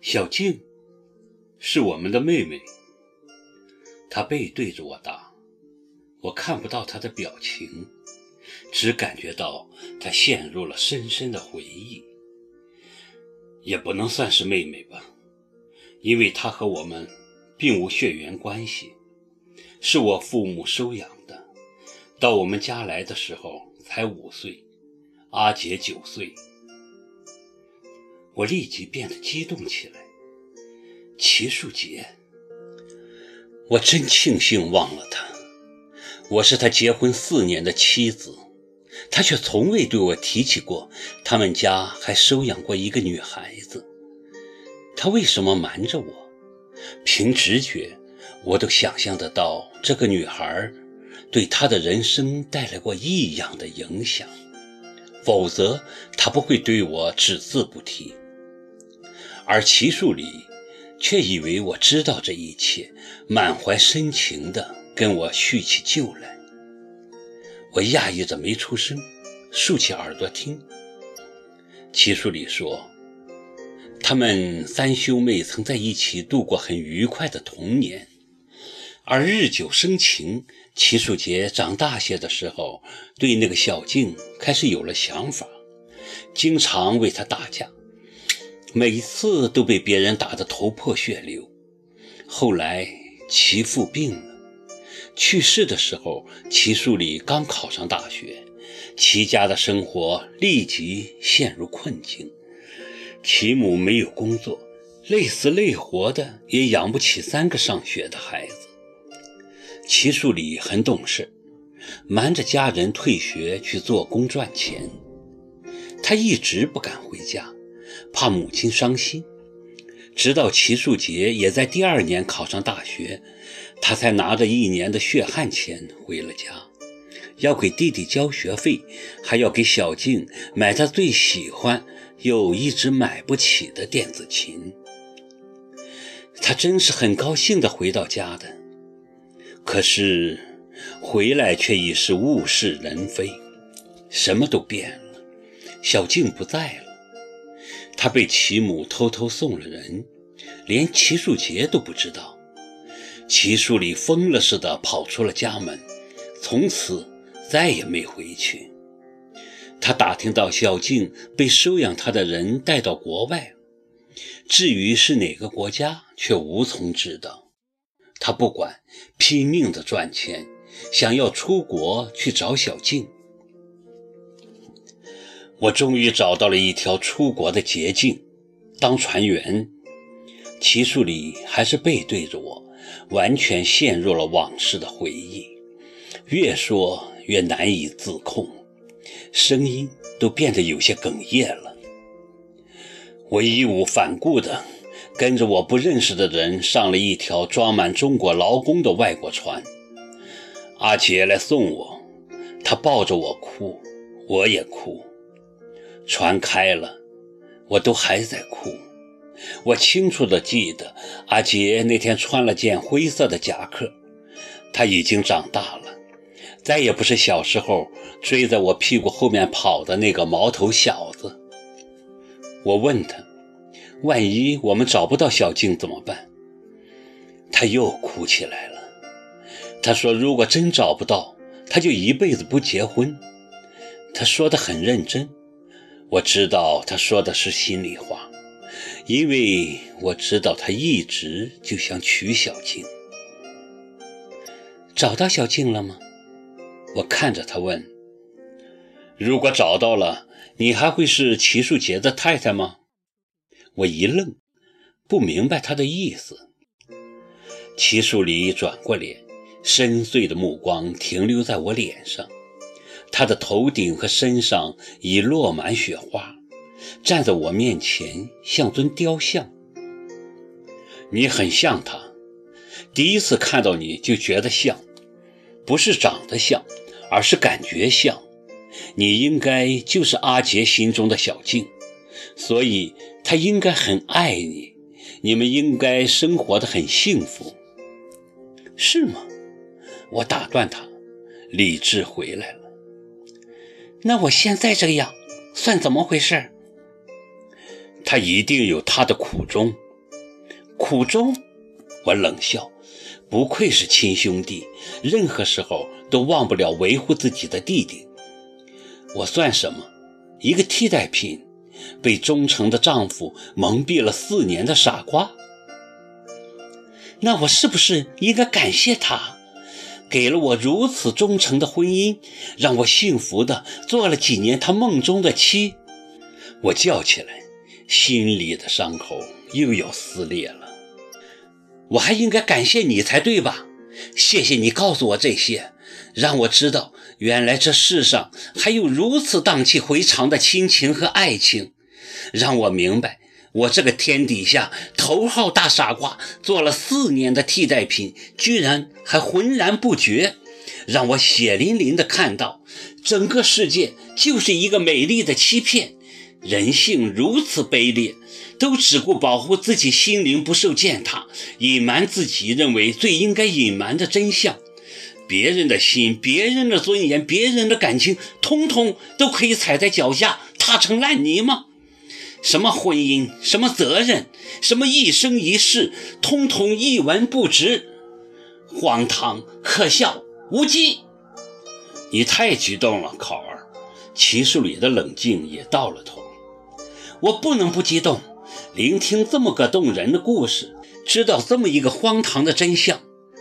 小静是我们的妹妹，她背对着我打，我看不到她的表情，只感觉到她陷入了深深的回忆。也不能算是妹妹吧，因为她和我们并无血缘关系，是我父母收养的。到我们家来的时候才五岁，阿杰九岁。我立即变得激动起来。齐树杰，我真庆幸忘了他。我是他结婚四年的妻子，他却从未对我提起过他们家还收养过一个女孩子。他为什么瞒着我？凭直觉，我都想象得到这个女孩对他的人生带来过异样的影响，否则他不会对我只字不提。而齐树礼却以为我知道这一切，满怀深情地跟我叙起旧来。我讶异着没出声，竖起耳朵听。齐树礼说，他们三兄妹曾在一起度过很愉快的童年，而日久生情，齐树杰长大些的时候，对那个小静开始有了想法，经常为她打架。每次都被别人打得头破血流。后来齐父病了，去世的时候，齐树礼刚考上大学，齐家的生活立即陷入困境。齐母没有工作，累死累活的也养不起三个上学的孩子。齐树礼很懂事，瞒着家人退学去做工赚钱。他一直不敢回家。怕母亲伤心，直到齐树杰也在第二年考上大学，他才拿着一年的血汗钱回了家，要给弟弟交学费，还要给小静买他最喜欢又一直买不起的电子琴。他真是很高兴地回到家的，可是回来却已是物是人非，什么都变了，小静不在了。他被齐母偷偷送了人，连齐树杰都不知道。齐树礼疯了似的跑出了家门，从此再也没回去。他打听到小静被收养他的人带到国外，至于是哪个国家，却无从知道。他不管，拼命的赚钱，想要出国去找小静。我终于找到了一条出国的捷径，当船员。齐树礼还是背对着我，完全陷入了往事的回忆，越说越难以自控，声音都变得有些哽咽了。我义无反顾地跟着我不认识的人上了一条装满中国劳工的外国船。阿杰来送我，他抱着我哭，我也哭。船开了，我都还在哭。我清楚地记得，阿杰那天穿了件灰色的夹克。他已经长大了，再也不是小时候追在我屁股后面跑的那个毛头小子。我问他：“万一我们找不到小静怎么办？”他又哭起来了。他说：“如果真找不到，他就一辈子不结婚。”他说的很认真。我知道他说的是心里话，因为我知道他一直就想娶小静。找到小静了吗？我看着他问。如果找到了，你还会是齐树杰的太太吗？我一愣，不明白他的意思。齐树礼转过脸，深邃的目光停留在我脸上。他的头顶和身上已落满雪花，站在我面前像尊雕像。你很像他，第一次看到你就觉得像，不是长得像，而是感觉像。你应该就是阿杰心中的小静，所以他应该很爱你，你们应该生活的很幸福，是吗？我打断他，理智回来了。那我现在这样，算怎么回事？他一定有他的苦衷。苦衷？我冷笑。不愧是亲兄弟，任何时候都忘不了维护自己的弟弟。我算什么？一个替代品，被忠诚的丈夫蒙蔽了四年的傻瓜。那我是不是应该感谢他，给了我如此忠诚的婚姻，让我幸福的做了几年他梦中的妻？我叫起来，心里的伤口又要撕裂了。我还应该感谢你才对吧？谢谢你告诉我这些，让我知道原来这世上还有如此荡气回肠的亲情和爱情，让我明白我这个天底下头号大傻瓜做了四年的替代品，居然还浑然不觉，让我血淋淋的看到整个世界就是一个美丽的欺骗，人性如此卑劣。都只顾保护自己心灵不受践踏，隐瞒自己认为最应该隐瞒的真相。别人的心、别人的尊严、别人的感情，通通都可以踩在脚下，踏成烂泥吗？什么婚姻，什么责任，什么一生一世，通通一文不值，荒唐、可笑、无稽。你太激动了，考儿。齐树礼的冷静也到了头。我不能不激动。聆听这么个动人的故事，知道这么一个荒唐的真相，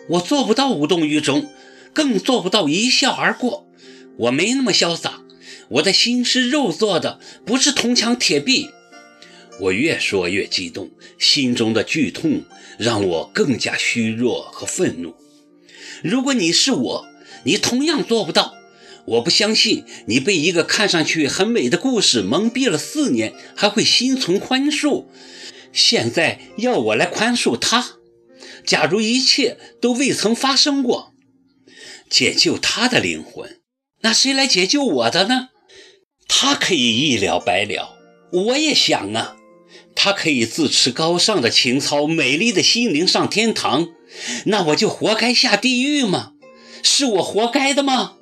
我做不到无动于衷，更做不到一笑而过。我没那么潇洒，我的心是肉做的，不是铜墙铁壁。我越说越激动，心中的剧痛让我更加虚弱和愤怒。如果你是我，你同样做不到。我不相信你被一个看上去很美的故事蒙蔽了四年，还会心存宽恕。现在要我来宽恕他？假如一切都未曾发生过，解救他的灵魂，那谁来解救我的呢？他可以一了百了，我也想啊。他可以自持高尚的情操，美丽的心灵上天堂，那我就活该下地狱吗？是我活该的吗？